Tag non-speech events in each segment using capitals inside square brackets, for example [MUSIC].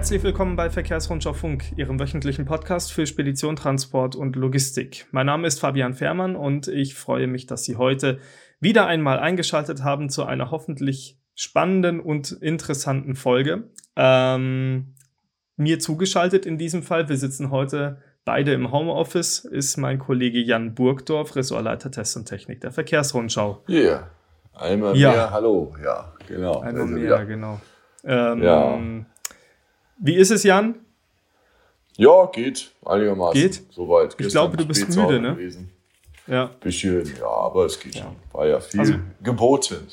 Herzlich willkommen bei Verkehrsrundschau Funk, Ihrem wöchentlichen Podcast für Spedition, Transport und Logistik. Mein Name ist Fabian Fährmann und ich freue mich, dass Sie heute wieder einmal eingeschaltet haben zu einer hoffentlich spannenden und interessanten Folge. Ähm, mir zugeschaltet in diesem Fall, wir sitzen heute beide im Homeoffice, ist mein Kollege Jan Burgdorf, Ressortleiter Test und Technik der Verkehrsrundschau. Ja, yeah. einmal ja. mehr, hallo, ja, genau. Einmal also, mehr, ja. genau. Ähm, ja. Wie ist es, Jan? Ja, geht einigermaßen. Geht? Soweit. Ich glaube, du bist müde, ne? Gewesen. Ja. Bisschen, ja, aber es geht ja. schon. War ja viel also, geboten.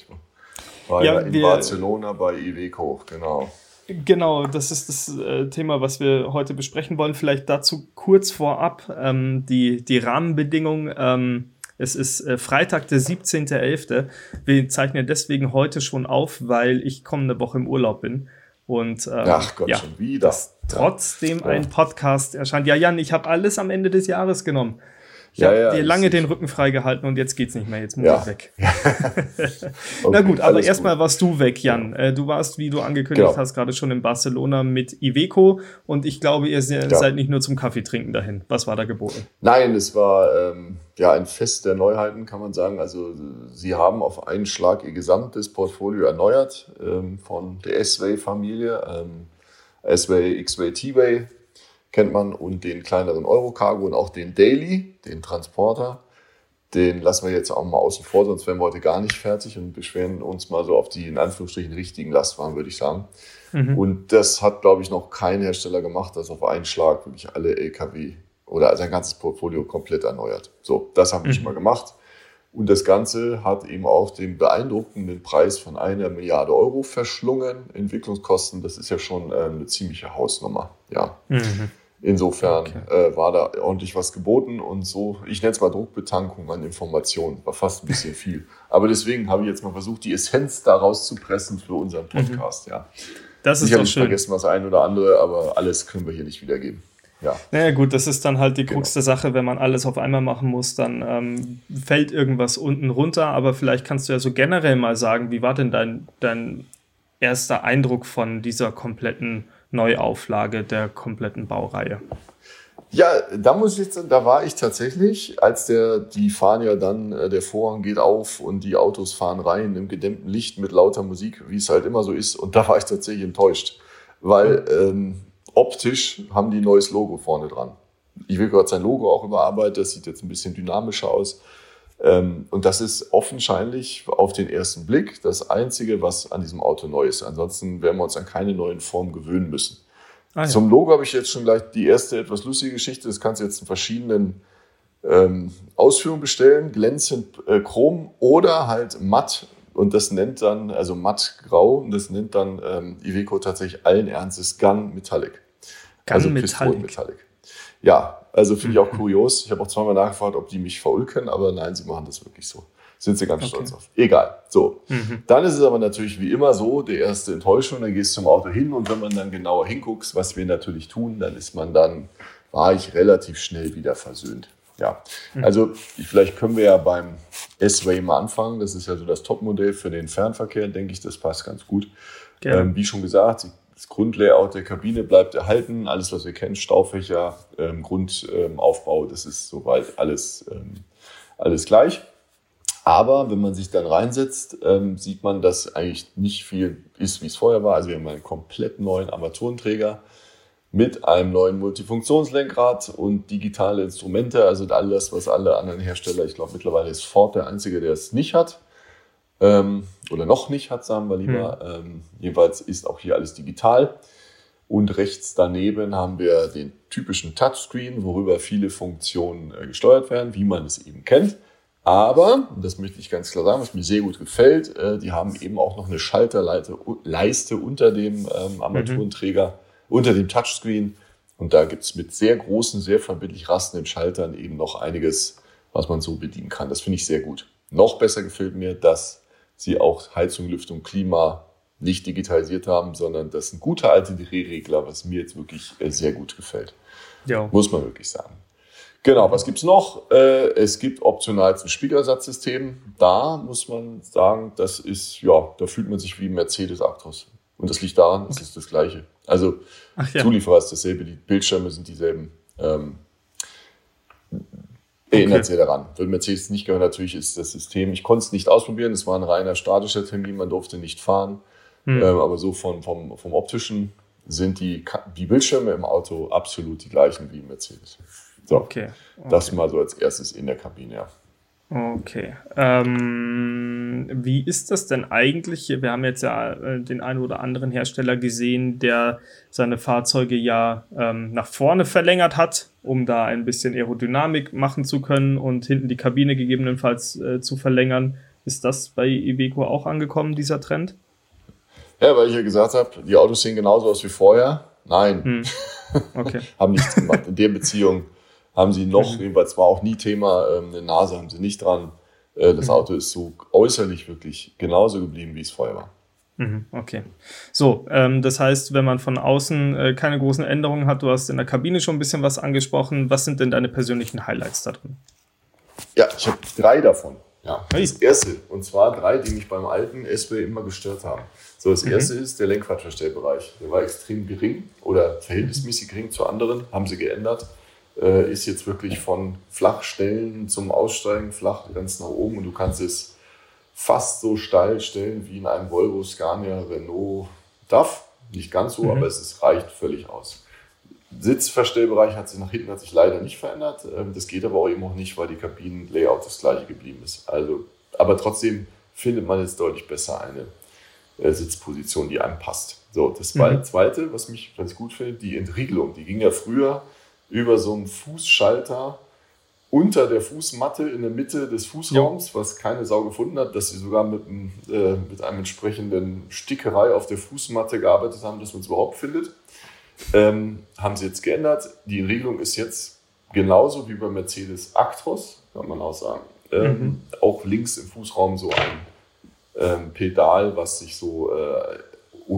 War ja, ja in wir, Barcelona bei Iveco, genau. Genau, das ist das äh, Thema, was wir heute besprechen wollen. Vielleicht dazu kurz vorab ähm, die, die Rahmenbedingungen. Ähm, es ist äh, Freitag, der 17.11. Wir zeichnen deswegen heute schon auf, weil ich kommende Woche im Urlaub bin. Und ähm, Ach Gott, ja, schon wieder. trotzdem ja. ein Podcast erscheint. Ja, Jan, ich habe alles am Ende des Jahres genommen. Ich ja, habe ja, dir lange den Rücken freigehalten und jetzt geht's nicht mehr. Jetzt muss ja. ich weg. okay, [LAUGHS] [LAUGHS] Na gut, aber erstmal warst du weg, Jan. Ja. Äh, du warst, wie du angekündigt genau. hast, gerade schon in Barcelona mit Iveco und ich glaube, ihr seid nicht nur zum Kaffee trinken dahin. Was war da geboten? Nein, es war ähm, ja ein Fest der Neuheiten, kann man sagen. Also sie haben auf einen Schlag ihr gesamtes Portfolio erneuert ähm, von der S-Way-Familie. Ähm, S-Way, X-Way, T-Way kennt man und den kleineren Eurocargo und auch den Daily, den Transporter. Den lassen wir jetzt auch mal außen vor, sonst wären wir heute gar nicht fertig und beschweren uns mal so auf die in Anführungsstrichen richtigen Lastwagen, würde ich sagen. Mhm. Und das hat, glaube ich, noch kein Hersteller gemacht, dass auf einen Schlag wirklich alle LKW oder sein ganzes Portfolio komplett erneuert. So, das haben wir mhm. schon mal gemacht. Und das Ganze hat eben auch den beeindruckenden Preis von einer Milliarde Euro verschlungen. Entwicklungskosten, das ist ja schon äh, eine ziemliche Hausnummer. Ja. Mhm. Insofern okay. äh, war da ordentlich was geboten und so, ich nenne es mal Druckbetankung an Informationen, war fast ein bisschen viel. Aber deswegen habe ich jetzt mal versucht, die Essenz daraus zu pressen für unseren mhm. Podcast. Mhm. Ja. Das ist Sicherlich doch schön. vergessen was ein oder andere, aber alles können wir hier nicht wiedergeben. Ja. Naja, gut, das ist dann halt die Krux genau. der Sache, wenn man alles auf einmal machen muss, dann ähm, fällt irgendwas unten runter. Aber vielleicht kannst du ja so generell mal sagen, wie war denn dein, dein erster Eindruck von dieser kompletten Neuauflage der kompletten Baureihe. Ja, da muss ich jetzt, da war ich tatsächlich, als der, die fahren ja dann, äh, der Vorhang geht auf und die Autos fahren rein im gedämmten Licht mit lauter Musik, wie es halt immer so ist. Und da war ich tatsächlich enttäuscht, weil ähm, optisch haben die ein neues Logo vorne dran. Ich will gerade sein Logo auch überarbeitet, das sieht jetzt ein bisschen dynamischer aus. Ähm, und das ist offensichtlich auf den ersten Blick das Einzige, was an diesem Auto neu ist. Ansonsten werden wir uns an keine neuen Formen gewöhnen müssen. Ah, ja. Zum Logo habe ich jetzt schon gleich die erste etwas lustige Geschichte. Das kannst du jetzt in verschiedenen ähm, Ausführungen bestellen. Glänzend äh, Chrom oder halt matt. Und das nennt dann, also matt grau, und das nennt dann ähm, Iveco tatsächlich allen Ernstes Gun Metallic. Also Metallic. Metallic. Ja, also finde ich auch kurios. Ich habe auch zweimal nachgefragt, ob die mich verulken, aber nein, sie machen das wirklich so. Sind sie ganz okay. stolz auf. Egal. So. Mhm. Dann ist es aber natürlich wie immer so, der erste Enttäuschung, dann gehst du zum Auto hin und wenn man dann genauer hinguckt, was wir natürlich tun, dann ist man dann, war ich relativ schnell wieder versöhnt. Ja, mhm. also vielleicht können wir ja beim S-Way mal anfangen. Das ist ja so das Topmodell für den Fernverkehr, denke ich, das passt ganz gut. Ähm, wie schon gesagt, sie das Grundlayout der Kabine bleibt erhalten. Alles, was wir kennen, Staufächer, ähm, Grundaufbau, ähm, das ist soweit alles, ähm, alles gleich. Aber wenn man sich dann reinsetzt, ähm, sieht man, dass eigentlich nicht viel ist, wie es vorher war. Also wir haben einen komplett neuen Armaturenträger mit einem neuen Multifunktionslenkrad und digitale Instrumente. Also alles, was alle anderen Hersteller, ich glaube mittlerweile ist Ford der einzige, der es nicht hat ähm, oder noch nicht hat, sagen wir lieber. Hm. Ähm, jedenfalls ist auch hier alles digital. Und rechts daneben haben wir den typischen Touchscreen, worüber viele Funktionen äh, gesteuert werden, wie man es eben kennt. Aber, und das möchte ich ganz klar sagen, was mir sehr gut gefällt, äh, die haben eben auch noch eine Schalterleiste unter dem ähm, Armaturenträger, mhm. unter dem Touchscreen. Und da gibt es mit sehr großen, sehr verbindlich rastenden Schaltern eben noch einiges, was man so bedienen kann. Das finde ich sehr gut. Noch besser gefällt mir, dass sie auch Heizung, Lüftung, Klima nicht digitalisiert haben, sondern das ist ein guter alter Drehregler, was mir jetzt wirklich äh, sehr gut gefällt. Ja. Muss man wirklich sagen. Genau, was gibt's noch? Äh, es gibt optional ein Spiegelersatzsystem. Da muss man sagen, das ist, ja, da fühlt man sich wie Mercedes Actros. Und das liegt daran, okay. es ist das Gleiche. Also ja. Zulieferer ist dasselbe, die Bildschirme sind dieselben. Ähm, erinnert okay. sehr daran. Weil Mercedes nicht gehört, natürlich ist das System. Ich konnte es nicht ausprobieren, es war ein reiner statischer Termin, man durfte nicht fahren. Hm. Ähm, aber so von, vom, vom optischen sind die, die Bildschirme im Auto absolut die gleichen wie im Mercedes. So, okay. okay. das mal so als erstes in der Kabine, ja. Okay. Ähm, wie ist das denn eigentlich? Wir haben jetzt ja äh, den einen oder anderen Hersteller gesehen, der seine Fahrzeuge ja ähm, nach vorne verlängert hat, um da ein bisschen Aerodynamik machen zu können und hinten die Kabine gegebenenfalls äh, zu verlängern. Ist das bei Iveco auch angekommen, dieser Trend? Ja, weil ich ja gesagt habe, die Autos sehen genauso aus wie vorher. Nein. Hm. [LAUGHS] Okay. haben nichts gemacht. In der Beziehung haben sie noch, mhm. jedenfalls war auch nie Thema, ähm, eine Nase haben sie nicht dran. Äh, das mhm. Auto ist so äußerlich wirklich genauso geblieben, wie es vorher war. Mhm, okay. So, ähm, das heißt, wenn man von außen äh, keine großen Änderungen hat, du hast in der Kabine schon ein bisschen was angesprochen. Was sind denn deine persönlichen Highlights da drin? Ja, ich habe drei davon. Ja. Das erste, und zwar drei, die mich beim alten SW immer gestört haben. So, das mhm. erste ist der Lenkradverstellbereich. Der war extrem gering oder verhältnismäßig gering zu anderen, haben sie geändert äh, ist jetzt wirklich von Flachstellen zum Aussteigen flach ganz nach oben und du kannst es fast so steil stellen wie in einem Volvo, Scania, Renault, DAF. Nicht ganz so, mhm. aber es ist, reicht völlig aus. Sitzverstellbereich hat sich nach hinten hat sich leider nicht verändert. Ähm, das geht aber auch eben auch nicht, weil die Kabinenlayout das gleiche geblieben ist. Also, aber trotzdem findet man jetzt deutlich besser eine äh, Sitzposition, die einem passt. So, das mhm. zweite, was mich ganz gut finde, die Entriegelung. Die ging ja früher über so einen Fußschalter unter der Fußmatte in der Mitte des Fußraums, was keine Sau gefunden hat, dass sie sogar mit, einem, äh, mit einem entsprechenden Stickerei auf der Fußmatte gearbeitet haben, dass man es überhaupt findet. Ähm, haben sie jetzt geändert. Die Regelung ist jetzt genauso wie bei Mercedes Actros, kann man auch sagen. Ähm, mhm. Auch links im Fußraum so ein ähm, Pedal, was sich so äh,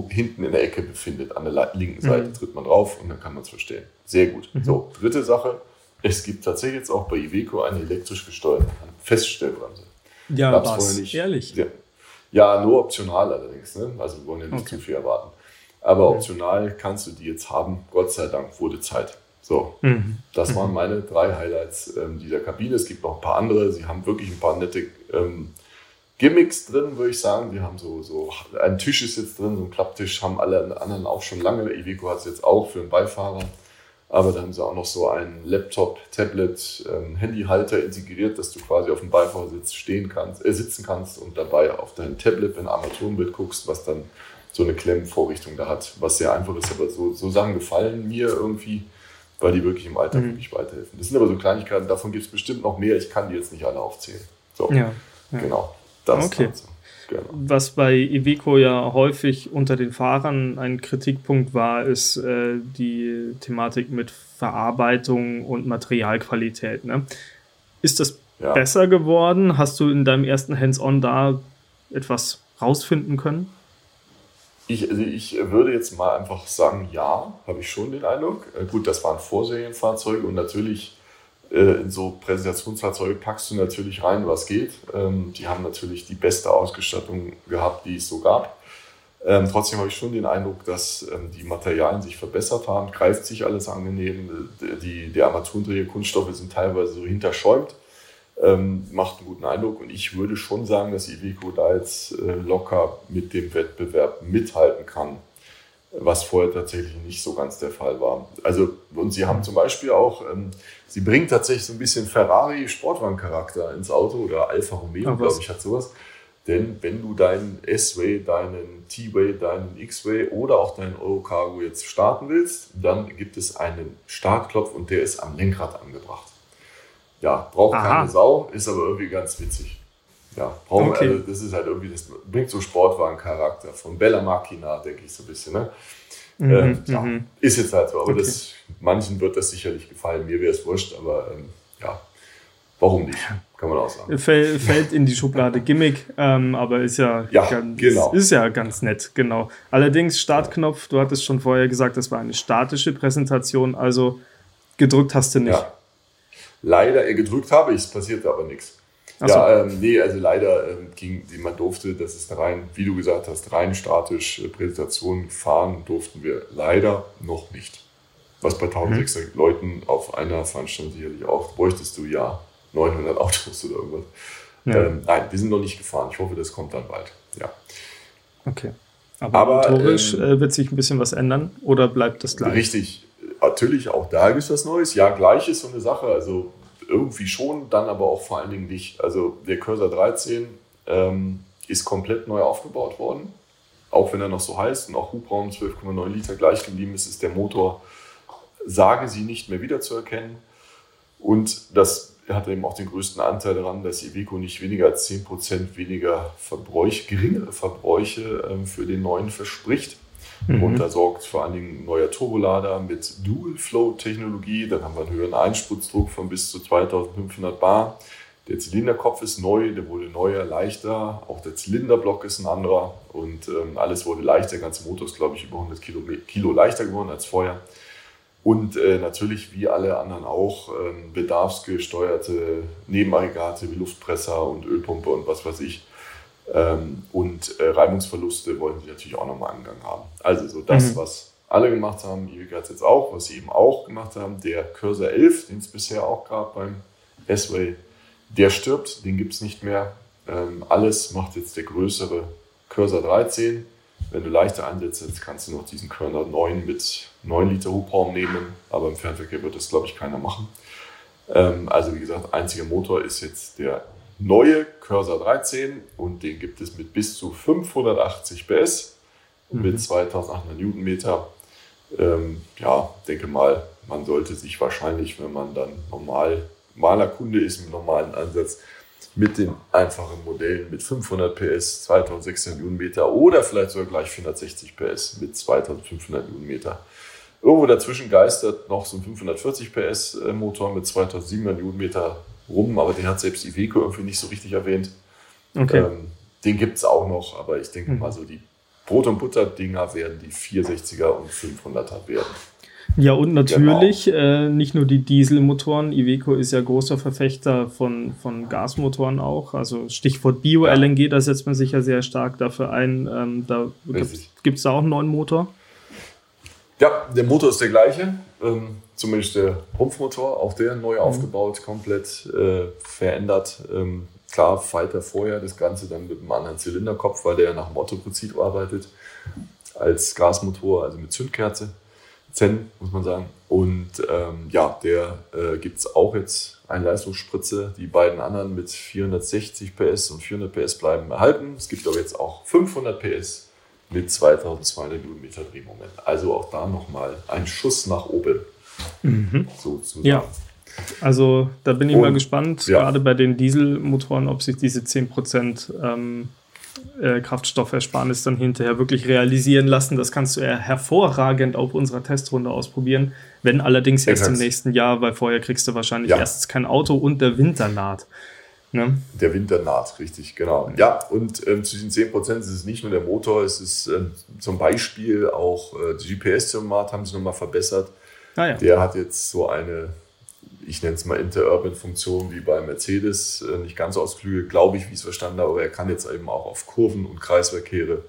hinten in der Ecke befindet. An der linken Seite mhm. tritt man drauf und dann kann man es verstehen. Sehr gut. Mhm. So, dritte Sache. Es gibt tatsächlich jetzt auch bei Iveco eine elektrisch gesteuerte Feststellbremse. Ja, Gab's was? Nicht. Ehrlich? Ja. ja, nur optional allerdings. Ne? Also wir wollen ja nicht okay. zu viel erwarten. Aber optional kannst du die jetzt haben. Gott sei Dank wurde Zeit. So, mhm. das waren mhm. meine drei Highlights ähm, dieser Kabine. Es gibt noch ein paar andere. Sie haben wirklich ein paar nette ähm, Gimmicks drin, würde ich sagen. Wir haben so, so, ein Tisch ist jetzt drin, so ein Klapptisch haben alle anderen auch schon lange. Iveco hat es jetzt auch für einen Beifahrer. Aber da haben sie auch noch so einen Laptop, Tablet, ähm, Handyhalter integriert, dass du quasi auf dem Beifahrersitz stehen kannst, äh, sitzen kannst und dabei auf dein Tablet, wenn Armaturenbild guckst, was dann so eine Klemmvorrichtung da hat, was sehr einfach ist. Aber so, so Sachen gefallen mir irgendwie, weil die wirklich im Alltag mhm. wirklich weiterhelfen. Das sind aber so Kleinigkeiten, davon gibt es bestimmt noch mehr. Ich kann die jetzt nicht alle aufzählen. So, ja, ja. genau. Das okay. Genau. Was bei Iveco ja häufig unter den Fahrern ein Kritikpunkt war, ist äh, die Thematik mit Verarbeitung und Materialqualität. Ne? Ist das ja. besser geworden? Hast du in deinem ersten Hands-on da etwas rausfinden können? Ich, also ich würde jetzt mal einfach sagen, ja, habe ich schon den Eindruck. Äh, gut, das waren Vorserienfahrzeuge und natürlich in so Präsentationsfahrzeuge packst du natürlich rein, was geht. Ähm, die haben natürlich die beste Ausgestattung gehabt, die es so gab. Ähm, trotzdem habe ich schon den Eindruck, dass ähm, die Materialien sich verbessert haben, greift sich alles angenehm. Die, die Armaturenträger-Kunststoffe sind teilweise so hinterschäumt, macht einen guten Eindruck. Und ich würde schon sagen, dass Iveco da jetzt äh, locker mit dem Wettbewerb mithalten kann was vorher tatsächlich nicht so ganz der Fall war. Also, und sie haben zum Beispiel auch, ähm, sie bringen tatsächlich so ein bisschen Ferrari-Sportwagen-Charakter ins Auto oder Alfa Romeo, glaube ich, hat sowas. Denn wenn du deinen S-Way, deinen T-Way, deinen X-Way oder auch deinen Eurocargo jetzt starten willst, dann gibt es einen Startknopf und der ist am Lenkrad angebracht. Ja, braucht Aha. keine Sau, ist aber irgendwie ganz witzig. Ja, brauchen, okay. also das ist halt irgendwie, das bringt so Sportwagen-Charakter von Bella Machina, denke ich so ein bisschen. Ne? Mhm, ähm, ja, mhm. ist jetzt halt so, aber okay. das, manchen wird das sicherlich gefallen, mir wäre es wurscht, aber ähm, ja, warum nicht, kann man auch sagen. Fällt, fällt in die Schublade Gimmick, ähm, aber ist ja, ja ganz, genau. ist ja ganz nett, genau. Allerdings Startknopf, du hattest schon vorher gesagt, das war eine statische Präsentation, also gedrückt hast du nicht. Ja. Leider, gedrückt habe ich, es passiert aber nichts. So. Ja, ähm, nee, also leider ähm, ging, man durfte, das ist rein, wie du gesagt hast, rein statisch äh, Präsentationen fahren durften wir leider noch nicht. Was bei 1600 mhm. Leuten auf einer Veranstaltung sicherlich auch, bräuchtest du ja 900 Autos [LAUGHS] oder irgendwas. Ja. Ähm, nein, wir sind noch nicht gefahren. Ich hoffe, das kommt dann bald. Ja. Okay. Aber, Aber motorisch ähm, äh, wird sich ein bisschen was ändern oder bleibt das gleich? Richtig. Natürlich, auch da gibt es was Neues. Ja, gleich ist so eine Sache. Also irgendwie schon, dann aber auch vor allen Dingen nicht. Also der Cursor 13 ähm, ist komplett neu aufgebaut worden. Auch wenn er noch so heißt und auch Hubraum 12,9 Liter gleich geblieben ist, ist der Motor, sagen sie, nicht mehr wiederzuerkennen. Und das hat eben auch den größten Anteil daran, dass Iveco nicht weniger als 10% weniger Verbräuche, geringere Verbräuche ähm, für den neuen verspricht. Mhm. Und da sorgt vor allen Dingen ein neuer Turbolader mit Dual-Flow-Technologie. Dann haben wir einen höheren Einspritzdruck von bis zu 2500 Bar. Der Zylinderkopf ist neu, der wurde neuer, leichter. Auch der Zylinderblock ist ein anderer. Und ähm, alles wurde leichter. Der ganze Motor ist, glaube ich, über 100 Kilo, Kilo leichter geworden als vorher. Und äh, natürlich, wie alle anderen auch, äh, bedarfsgesteuerte Nebenaggregate wie Luftpresser und Ölpumpe und was weiß ich. Ähm, und äh, Reibungsverluste wollen sie natürlich auch nochmal Angang haben. Also so das, mhm. was alle gemacht haben, Ivica hat es jetzt auch, was sie eben auch gemacht haben, der Cursor 11, den es bisher auch gab beim S-Way, der stirbt, den gibt es nicht mehr. Ähm, alles macht jetzt der größere Cursor 13 wenn du leichter einsetzt, kannst du noch diesen Körner 9 mit 9 Liter Hubraum nehmen, aber im Fernverkehr wird das, glaube ich, keiner machen. Ähm, also wie gesagt, einziger Motor ist jetzt der neue Cursor 13 und den gibt es mit bis zu 580 PS mhm. mit 2800 Newtonmeter. Ähm, ja, denke mal, man sollte sich wahrscheinlich, wenn man dann normal, normaler Kunde ist mit normalen Ansatz, mit den einfachen Modellen mit 500 PS, 2600 Newtonmeter oder vielleicht sogar gleich 460 PS mit 2500 Newtonmeter. Irgendwo dazwischen geistert noch so ein 540 PS äh, Motor mit 2700 Newtonmeter rum, aber den hat selbst Iveco irgendwie nicht so richtig erwähnt. Okay. Ähm, den gibt es auch noch, aber ich denke mhm. mal so die Brot- und Butter-Dinger werden die 460er und 500er werden. Ja, und natürlich genau. äh, nicht nur die Dieselmotoren. Iveco ist ja großer Verfechter von, von Gasmotoren auch. Also Stichwort Bio-LNG, da setzt man sich ja sehr stark dafür ein. Ähm, da gibt es da auch einen neuen Motor? Ja, der Motor ist der gleiche. Ähm, zumindest der Rumpfmotor, auch der neu mhm. aufgebaut, komplett äh, verändert. Ähm, klar, Falter vorher, das Ganze dann mit einem anderen Zylinderkopf, weil der ja nach dem Otto-Prinzip arbeitet. Als Gasmotor, also mit Zündkerze. Zen, muss man sagen. Und ähm, ja, der äh, gibt es auch jetzt eine Leistungsspritze. Die beiden anderen mit 460 PS und 400 PS bleiben erhalten. Es gibt aber jetzt auch 500 PS mit 2200 Newtonmeter Drehmoment. Also auch da nochmal ein Schuss nach oben. Mhm. Sozusagen. Ja. Also da bin ich und, mal gespannt, ja. gerade bei den Dieselmotoren, ob sich diese 10% ähm, äh, Kraftstoffersparnis dann hinterher wirklich realisieren lassen. Das kannst du ja hervorragend auf unserer Testrunde ausprobieren. Wenn allerdings erst im nächsten Jahr, weil vorher kriegst du wahrscheinlich ja. erstens kein Auto und der Winter naht. Ne? Der Winter naht, richtig, genau. Ja, und ähm, zu diesen 10% ist es nicht nur der Motor, es ist ähm, zum Beispiel auch äh, GPS-Thermomat haben sie nochmal verbessert. Ah, ja. Der hat jetzt so eine ich nenne es mal Interurban-Funktion wie bei Mercedes, äh, nicht ganz ausklügelt, glaube ich, wie ich es verstanden habe, aber er kann jetzt eben auch auf Kurven und Kreisverkehre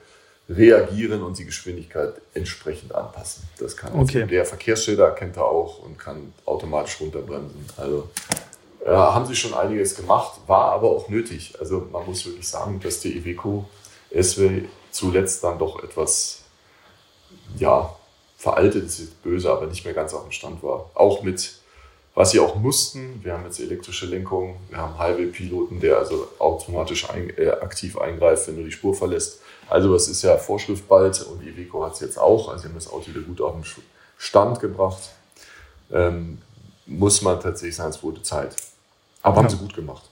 reagieren und die Geschwindigkeit entsprechend anpassen. Das kann okay. der Verkehrsschilder kennt er auch und kann automatisch runterbremsen. Also ja, haben sie schon einiges gemacht, war aber auch nötig. Also man muss wirklich sagen, dass die Iveco SW zuletzt dann doch etwas, ja, veraltet ist böse, aber nicht mehr ganz auf dem Stand war. Auch mit was sie auch mussten. Wir haben jetzt elektrische Lenkung, wir haben Highway-Piloten, der also automatisch ein, äh, aktiv eingreift, wenn du die Spur verlässt. Also das ist ja Vorschrift bald und Iveco hat es jetzt auch. Also sie haben das Auto wieder gut auf den Stand gebracht. Ähm, muss man tatsächlich sagen, es wurde Zeit. Aber ja. haben sie gut gemacht.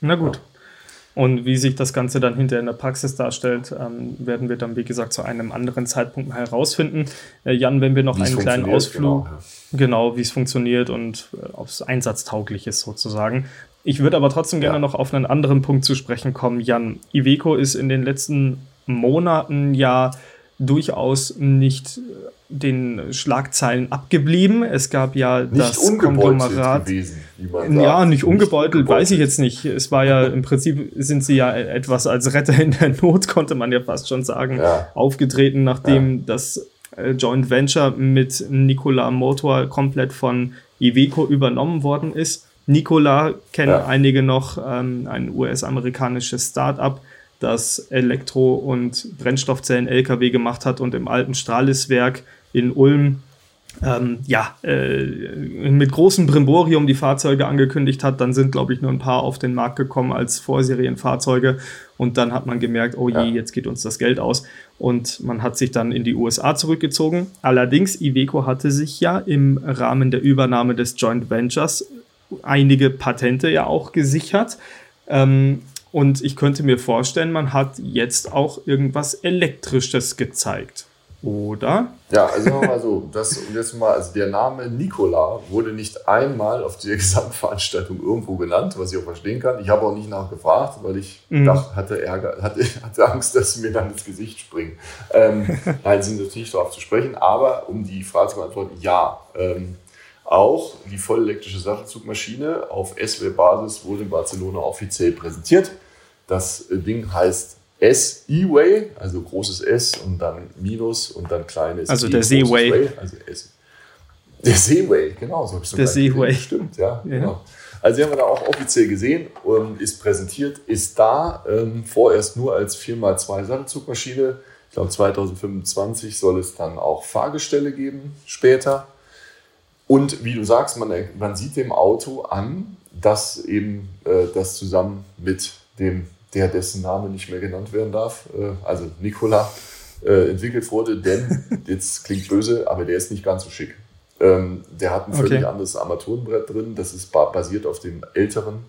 Na gut. Ja. Und wie sich das Ganze dann hinterher in der Praxis darstellt, ähm, werden wir dann, wie gesagt, zu einem anderen Zeitpunkt herausfinden. Äh, Jan, wenn wir noch einen kleinen Ausflug, genau, ja. genau wie es funktioniert und äh, ob es einsatztauglich ist sozusagen. Ich würde aber trotzdem gerne ja. noch auf einen anderen Punkt zu sprechen kommen. Jan, Iveco ist in den letzten Monaten ja durchaus nicht den Schlagzeilen abgeblieben. Es gab ja nicht das Konglomerat. Gewesen, ja, nicht ungebeutelt, weiß ich jetzt nicht. Es war ja im Prinzip sind sie ja etwas als Retter in der Not, konnte man ja fast schon sagen, ja. aufgetreten, nachdem ja. das äh, Joint Venture mit Nikola Motor komplett von Iveco übernommen worden ist. Nikola kennen ja. einige noch, ähm, ein US-amerikanisches Start-up, das Elektro- und Brennstoffzellen-LKW gemacht hat und im alten Strahliswerk in Ulm ähm, ja, äh, mit großem Brimborium die Fahrzeuge angekündigt hat. Dann sind, glaube ich, nur ein paar auf den Markt gekommen als Vorserienfahrzeuge. Und dann hat man gemerkt, oh je, ja. jetzt geht uns das Geld aus. Und man hat sich dann in die USA zurückgezogen. Allerdings, Iveco hatte sich ja im Rahmen der Übernahme des Joint Ventures einige Patente ja auch gesichert. Ähm, und ich könnte mir vorstellen, man hat jetzt auch irgendwas Elektrisches gezeigt. Oder? Ja, also mal so, das und jetzt mal, also der Name Nikola wurde nicht einmal auf der [LAUGHS] Gesamtveranstaltung irgendwo genannt, was ich auch verstehen kann. Ich habe auch nicht nachgefragt, weil ich mhm. dachte, hatte Ärger, hatte, [LAUGHS] hatte Angst, dass sie mir dann ins Gesicht springen. Ähm, [LAUGHS] nein, sind natürlich darauf zu sprechen, aber um die Frage zu beantworten, ja. Ähm, auch die vollelektrische Sattelzugmaschine auf SW-Basis wurde in Barcelona offiziell präsentiert. Das Ding heißt S-E-Way, also großes S und dann Minus und dann kleines Also e, der Seaway. Also S. Der Seaway, genau, so habe ich Der Seaway. Stimmt, ja, ja. Genau. Also die haben wir da auch offiziell gesehen, ist präsentiert, ist da, ähm, vorerst nur als 4x2 Sattelzugmaschine. Ich glaube 2025 soll es dann auch Fahrgestelle geben, später. Und wie du sagst, man, man sieht dem Auto an, dass eben äh, das zusammen mit dem der dessen Name nicht mehr genannt werden darf, äh, also Nikola, äh, entwickelt wurde, denn, [LAUGHS] jetzt klingt böse, aber der ist nicht ganz so schick. Ähm, der hat ein völlig okay. anderes Armaturenbrett drin, das ist basiert auf dem älteren,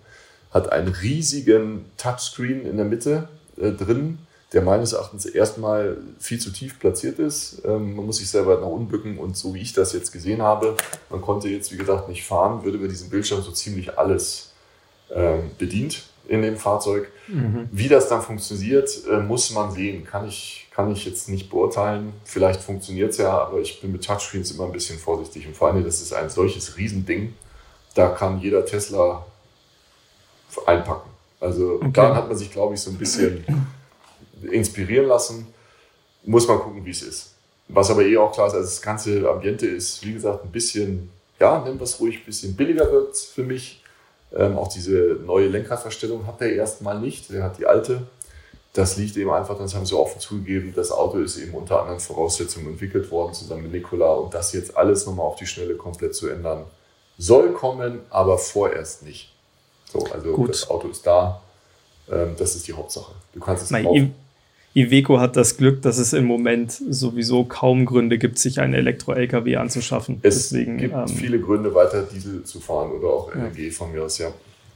hat einen riesigen Touchscreen in der Mitte äh, drin, der meines Erachtens erstmal viel zu tief platziert ist. Ähm, man muss sich selber nach unten bücken und so wie ich das jetzt gesehen habe, man konnte jetzt, wie gesagt, nicht fahren, würde über diesen Bildschirm so ziemlich alles ähm, bedient in dem Fahrzeug. Mhm. Wie das dann funktioniert, äh, muss man sehen. Kann ich, kann ich jetzt nicht beurteilen. Vielleicht funktioniert es ja, aber ich bin mit Touchscreens immer ein bisschen vorsichtig. Und vor allem, das ist ein solches Riesending, da kann jeder Tesla einpacken. Also okay. daran hat man sich, glaube ich, so ein bisschen inspirieren lassen. Muss man gucken, wie es ist. Was aber eh auch klar ist, also das ganze Ambiente ist, wie gesagt, ein bisschen, ja, wir es ruhig, ein bisschen billiger wird für mich. Ähm, auch diese neue Lenkradverstellung hat er erstmal nicht. Er hat die alte. Das liegt eben einfach, das haben sie offen zugegeben, das Auto ist eben unter anderen Voraussetzungen entwickelt worden, zusammen mit Nikola. Und das jetzt alles nochmal auf die Schnelle komplett zu ändern, soll kommen, aber vorerst nicht. So, also Gut. das Auto ist da. Ähm, das ist die Hauptsache. Du kannst es kaufen. Iveco hat das Glück, dass es im Moment sowieso kaum Gründe gibt, sich einen Elektro-LKW anzuschaffen. Es Deswegen, gibt ähm, viele Gründe, weiter Diesel zu fahren oder auch LNG ja. von mir aus, ja.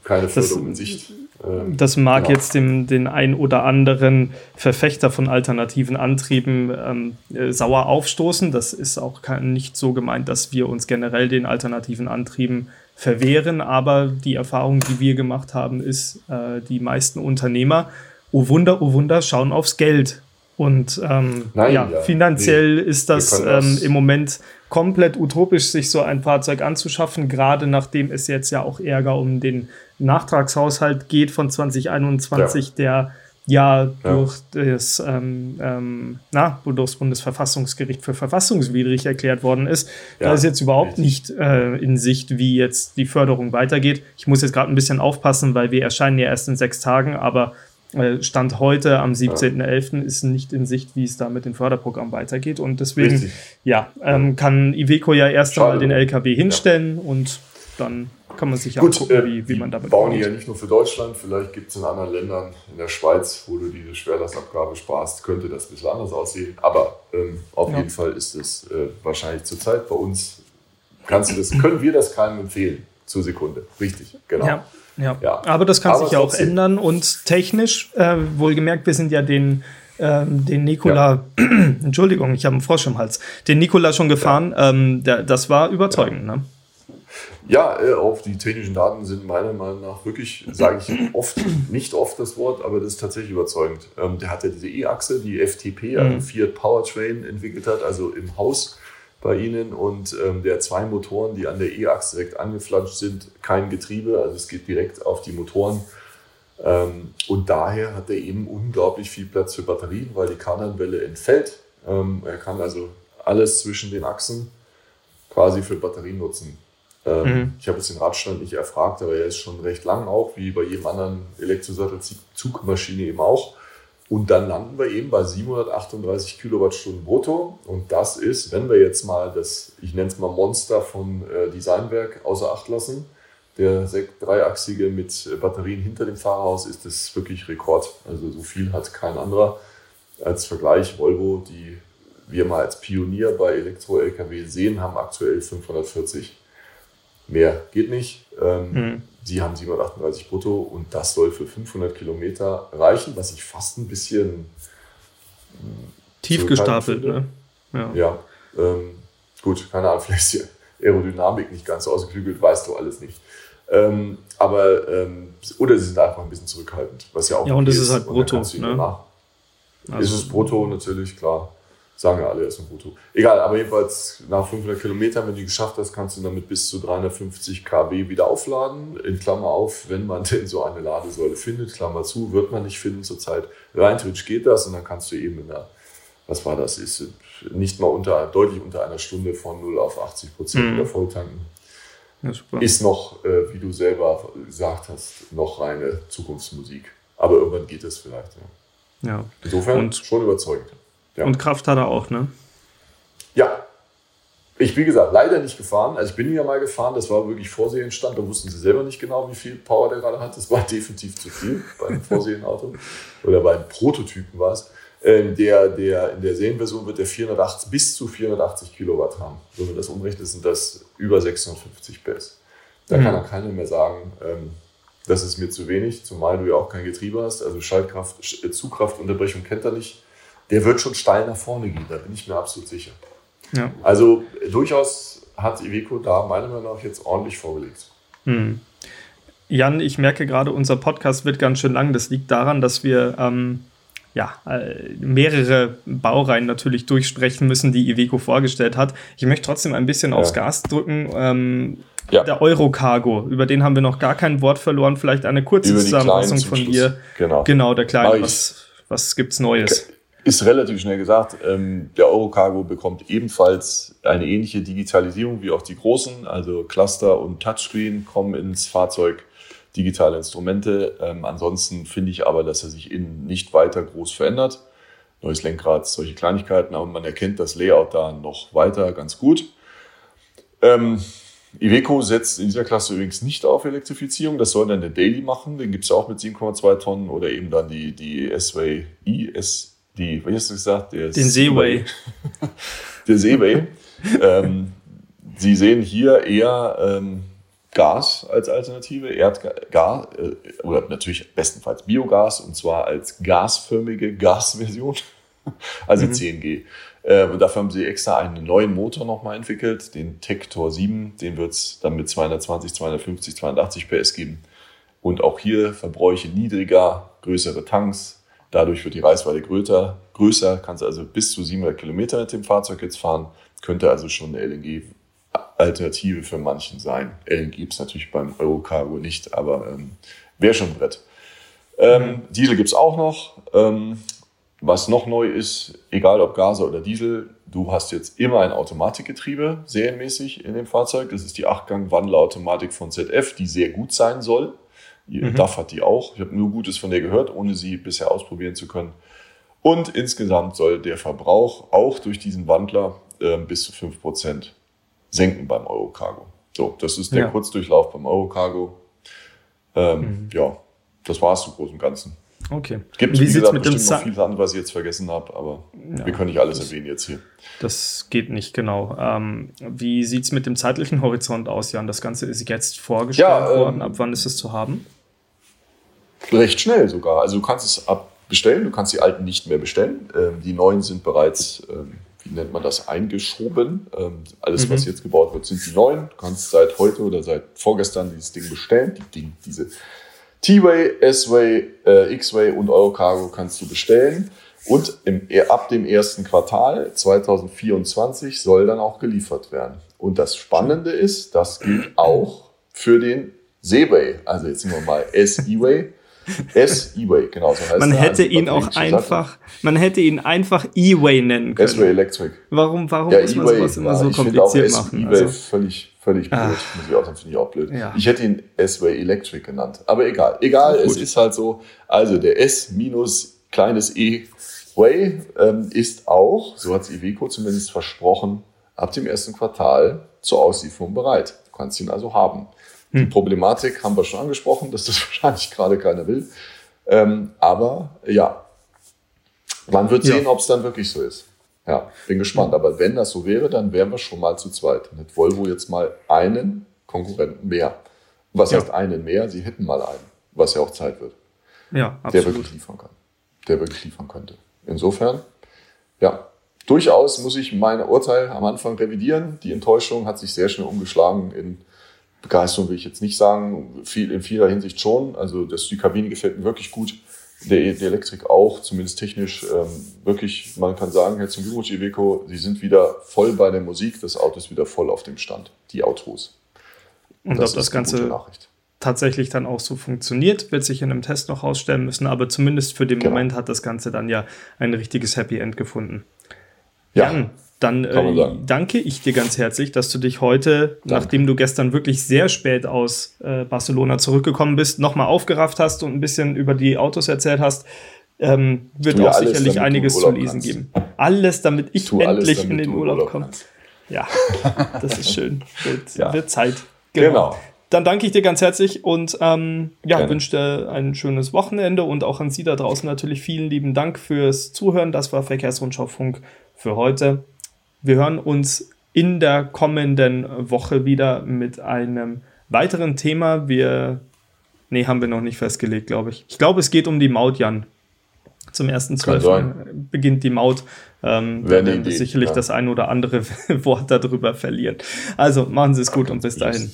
Keine Förderung das, in Sicht. Ähm, das mag genau. jetzt dem, den ein oder anderen Verfechter von alternativen Antrieben ähm, äh, sauer aufstoßen. Das ist auch kein, nicht so gemeint, dass wir uns generell den alternativen Antrieben verwehren. Aber die Erfahrung, die wir gemacht haben, ist, äh, die meisten Unternehmer oh Wunder, oh Wunder, schauen aufs Geld. Und ähm, Nein, ja, ja, finanziell nee, ist das, ähm, im Moment komplett utopisch, sich so ein Fahrzeug anzuschaffen, gerade nachdem es jetzt ja auch Ärger um den Nachtragshaushalt geht von 2021, ja. der ja, durch das ähm, ähm, na, durch das Bundesverfassungsgericht für verfassungswidrig erklärt worden ist. Ja, da ist jetzt überhaupt nicht äh, in Sicht, wie jetzt die Förderung weitergeht. Ich muss jetzt gerade ein bisschen aufpassen, weil wir erscheinen ja erst in sechs Tagen, aber Stand heute am 17.11. ist nicht in Sicht, wie es da mit dem Förderprogramm weitergeht. Und deswegen, Richtig. ja, ähm, kann Iveco ja erst einmal den LKW hinstellen ja. und dann kann man sich ja Gut, gucken, wie, wie man damit bauen die ja nicht nur für Deutschland, vielleicht gibt es in anderen Ländern, in der Schweiz, wo du diese Schwerlastabgabe sparst, könnte das ein bisschen anders aussehen. Aber ähm, auf ja. jeden Fall ist es äh, wahrscheinlich zurzeit bei uns, kannst du das, können wir das keinem empfehlen, zur Sekunde. Richtig, genau. Ja. Ja. ja. aber das kann Aber sich ja auch ändern und technisch, äh, wohlgemerkt, wir sind ja den, äh, den Nikola, ja. [CLEARS THROAT] Entschuldigung, ich habe einen Frosch im Hals, den Nikola schon gefahren, ja. ähm, der, das war überzeugend, ne? Ja, äh, auch die technischen Daten sind meiner Meinung nach wirklich, sage ich oft, nicht oft das Wort, aber das ist tatsächlich überzeugend. Ähm, der hat ja diese E-Achse, die FTP, also mhm. Fiat Powertrain entwickelt hat, also im Haus bei Ihnen und ähm, der zwei Motoren, die an der E-Achse direkt angeflanscht sind, kein Getriebe, also es geht direkt auf die Motoren. Ähm, und daher hat er eben unglaublich viel Platz für Batterien, weil die Kardanwelle entfällt. Ähm, er kann also alles zwischen den Achsen quasi für Batterien nutzen. Ähm, mhm. Ich habe jetzt den Radstand nicht erfragt, aber er ist schon recht lang auch, wie bei jedem anderen Elektrosattel-Zugmaschine eben auch. Und dann landen wir eben bei 738 Kilowattstunden brutto. Und das ist, wenn wir jetzt mal das, ich nenne es mal Monster von äh, Designwerk außer Acht lassen, der dreiachsige mit Batterien hinter dem Fahrerhaus, ist das wirklich Rekord. Also so viel hat kein anderer. Als Vergleich, Volvo, die wir mal als Pionier bei Elektro-Lkw sehen, haben aktuell 540. Mehr geht nicht. Ähm, mhm. Sie haben 738 brutto und das soll für 500 Kilometer reichen, was ich fast ein bisschen hm, tief gestapelt. Ne? Ja, ja ähm, gut, keine Ahnung, [LAUGHS] vielleicht ist die Aerodynamik nicht ganz so ausgeklügelt, weißt du alles nicht. Ähm, aber, ähm, oder sie sind einfach ein bisschen zurückhaltend, was ja auch Ja, und es ist halt brutto. Ne? Also, ist es brutto natürlich, klar. Sagen ja alle, er ist ein brutto. Egal, aber jedenfalls nach 500 Kilometern, wenn du geschafft hast, kannst du damit bis zu 350 kW wieder aufladen. In Klammer auf, wenn man [LAUGHS] denn so eine Ladesäule findet, Klammer zu, wird man nicht finden zurzeit. Rein theoretisch geht das und dann kannst du eben in einer, was war das, ist nicht mal unter, deutlich unter einer Stunde von 0 auf 80 Prozent mhm. wieder volltanken. Ja, ist noch, äh, wie du selber gesagt hast, noch reine Zukunftsmusik. Aber irgendwann geht es vielleicht. Ja. ja. Insofern und, schon überzeugend. Ja. Und Kraft hat er auch, ne? Ja. Ich, wie gesagt, leider nicht gefahren. Also ich bin ja mal gefahren, das war wirklich Vorserienstand. Da wussten sie selber nicht genau, wie viel Power der gerade hat. Das war [LAUGHS] definitiv zu viel bei einem Vorserienauto. Oder bei einem Prototypen war es. Ähm, der, der, in der Serienversion wird der 480 bis zu 480 Kilowatt haben. Wenn man das umrechnet, sind das über 650 PS. Da mhm. kann auch keiner mehr sagen, ähm, das ist mir zu wenig, zumal du ja auch kein Getriebe hast. Also Schaltkraft, Zugkraftunterbrechung kennt er nicht der wird schon steil nach vorne gehen, da bin ich mir absolut sicher. Ja. Also durchaus hat Iveco da meiner Meinung nach jetzt ordentlich vorgelegt. Hm. Jan, ich merke gerade, unser Podcast wird ganz schön lang. Das liegt daran, dass wir ähm, ja, äh, mehrere Baureihen natürlich durchsprechen müssen, die Iveco vorgestellt hat. Ich möchte trotzdem ein bisschen ja. aufs Gas drücken. Ähm, ja. Der Eurocargo, über den haben wir noch gar kein Wort verloren. Vielleicht eine kurze Zusammenfassung von dir. Genau. Genau, der kleine. Was, was gibt's Neues? Ist relativ schnell gesagt. Ähm, der Eurocargo bekommt ebenfalls eine ähnliche Digitalisierung wie auch die großen. Also Cluster und Touchscreen kommen ins Fahrzeug, digitale Instrumente. Ähm, ansonsten finde ich aber, dass er sich innen nicht weiter groß verändert. Neues Lenkrad, solche Kleinigkeiten, aber man erkennt das Layout da noch weiter ganz gut. Ähm, Iveco setzt in dieser Klasse übrigens nicht auf Elektrifizierung. Das soll dann der Daily machen. Den gibt es auch mit 7,2 Tonnen oder eben dann die, die S-Way I, S die, wie hast du gesagt? Der Den Seaway. [LAUGHS] der Seaway. ähm, Sie sehen hier eher ähm, Gas als Alternative, Erdgas, äh, oder natürlich bestenfalls Biogas, und zwar als gasförmige [LAUGHS] Gasversion, also mhm. 10G. Äh, und dafür haben sie extra einen neuen Motor nochmal entwickelt, den Tector 7, den wird es dann mit 220, 250, 280 PS geben. Und auch hier Verbräuche niedriger, größere Tanks, Dadurch wird die Reichweite größer, größer, kannst also bis zu 700 Kilometer mit dem Fahrzeug jetzt fahren, könnte also schon eine LNG-Alternative für manchen sein. LNG gibt es natürlich beim Eurocargo nicht, aber ähm, wäre schon ein Brett. Ähm, Diesel gibt es auch noch. Ähm, was noch neu ist, egal ob Gas oder Diesel, du hast jetzt immer ein Automatikgetriebe serienmäßig in dem Fahrzeug. Das ist die 8-Gang-Wandelautomatik von ZF, die sehr gut sein soll. Mhm. DAF hat die auch. Ich habe nur Gutes von der gehört, ohne sie bisher ausprobieren zu können. Und insgesamt soll der Verbrauch auch durch diesen Wandler äh, bis zu 5% senken beim Eurocargo. So, das ist der ja. Kurzdurchlauf beim Eurocargo. Ähm, mhm. Ja, das war es zum Großen und Ganzen. Okay. Gibt, wie gesagt, mit bestimmt dem noch vieles andere, was ich jetzt vergessen habe, aber ja, wir können nicht alles erwähnen jetzt hier. Das geht nicht, genau. Ähm, wie sieht es mit dem zeitlichen Horizont aus, Jan? Das Ganze ist jetzt vorgestellt ja, ähm, worden. Ab wann ist es zu haben? Recht schnell sogar. Also du kannst es abbestellen, du kannst die alten nicht mehr bestellen. Ähm, die neuen sind bereits, ähm, wie nennt man das, eingeschoben. Ähm, alles, mhm. was jetzt gebaut wird, sind die neuen. Du kannst seit heute oder seit vorgestern dieses Ding bestellen. Die Ding, diese, T-Way, S-Way, äh, X-Way und Eurocargo kannst du bestellen. Und im, ab dem ersten Quartal 2024 soll dann auch geliefert werden. Und das Spannende ist, das gilt auch für den Seaway. Also jetzt nehmen wir mal S-E-Way. S-E-Way, genau so heißt Man er. hätte ihn auch einfach, man hätte ihn einfach E-Way nennen können. S-Way Electric. Warum, warum ja, muss man sowas immer so kompliziert machen? E-Way also. völlig, völlig blöd. Ach. Muss ich auch sagen, finde ich auch blöd. Ja. Ich hätte ihn S-Way Electric genannt. Aber egal. Egal, es ist halt so. Also der S minus kleines E Way ähm, ist auch, so hat es Iveco zumindest versprochen, ab dem ersten Quartal zur Auslieferung bereit. Du kannst ihn also haben. Hm. Die Problematik haben wir schon angesprochen, dass das [LAUGHS] wahrscheinlich gerade keiner will. Ähm, aber ja, man wird sehen, ja. ob es dann wirklich so ist. Ja, bin gespannt. Aber wenn das so wäre, dann wären wir schon mal zu zweit. Dann hat Volvo jetzt mal einen Konkurrenten mehr. Was ja. heißt einen mehr? Sie hätten mal einen, was ja auch Zeit wird. Ja, absolut. Der wirklich liefern kann. Der wirklich liefern könnte. Insofern, ja, durchaus muss ich mein Urteil am Anfang revidieren. Die Enttäuschung hat sich sehr schnell umgeschlagen in Begeisterung, will ich jetzt nicht sagen, viel, in vieler Hinsicht schon. Also das, die Kabine gefällt mir wirklich gut. Der, der Elektrik auch, zumindest technisch, ähm, wirklich, man kann sagen, herzlichen Glückwunsch, Iveco, Sie sind wieder voll bei der Musik, das Auto ist wieder voll auf dem Stand, die Autos. Und das ob das Ganze tatsächlich dann auch so funktioniert, wird sich in einem Test noch ausstellen müssen, aber zumindest für den genau. Moment hat das Ganze dann ja ein richtiges Happy End gefunden. Ja. Jan, dann äh, danke ich dir ganz herzlich, dass du dich heute, danke. nachdem du gestern wirklich sehr spät aus äh, Barcelona zurückgekommen bist, nochmal aufgerafft hast und ein bisschen über die Autos erzählt hast. Ähm, wird auch alles, sicherlich einiges zu lesen kannst. geben. Alles, damit ich endlich alles, damit in den Urlaub, Urlaub komme. Ja, [LAUGHS] das ist schön. Wird, ja. wird Zeit. Genau. genau. Dann danke ich dir ganz herzlich und ähm, ja, wünsche dir ein schönes Wochenende und auch an Sie da draußen natürlich vielen lieben Dank fürs Zuhören. Das war Verkehrsrundschau Funk für heute. Wir hören uns in der kommenden Woche wieder mit einem weiteren Thema. Wir, nee, haben wir noch nicht festgelegt, glaube ich. Ich glaube, es geht um die Maut, Jan. Zum 1.12. beginnt die Maut. Ähm, werden wir sicherlich ja. das ein oder andere [LAUGHS] Wort darüber verlieren. Also machen Sie es gut und bis dahin.